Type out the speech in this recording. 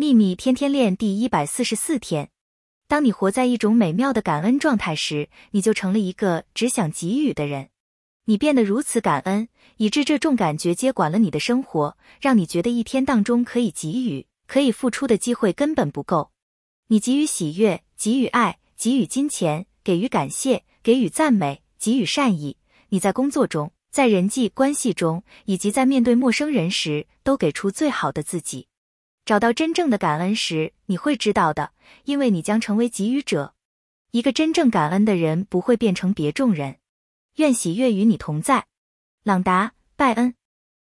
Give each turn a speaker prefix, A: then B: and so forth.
A: 秘密天天练第一百四十四天。当你活在一种美妙的感恩状态时，你就成了一个只想给予的人。你变得如此感恩，以致这种感觉接管了你的生活，让你觉得一天当中可以给予、可以付出的机会根本不够。你给予喜悦，给予爱，给予金钱，给予感谢，给予赞美，给予善意。你在工作中，在人际关系中，以及在面对陌生人时，都给出最好的自己。找到真正的感恩时，你会知道的，因为你将成为给予者。一个真正感恩的人不会变成别众人。愿喜悦与你同在，朗达·拜恩。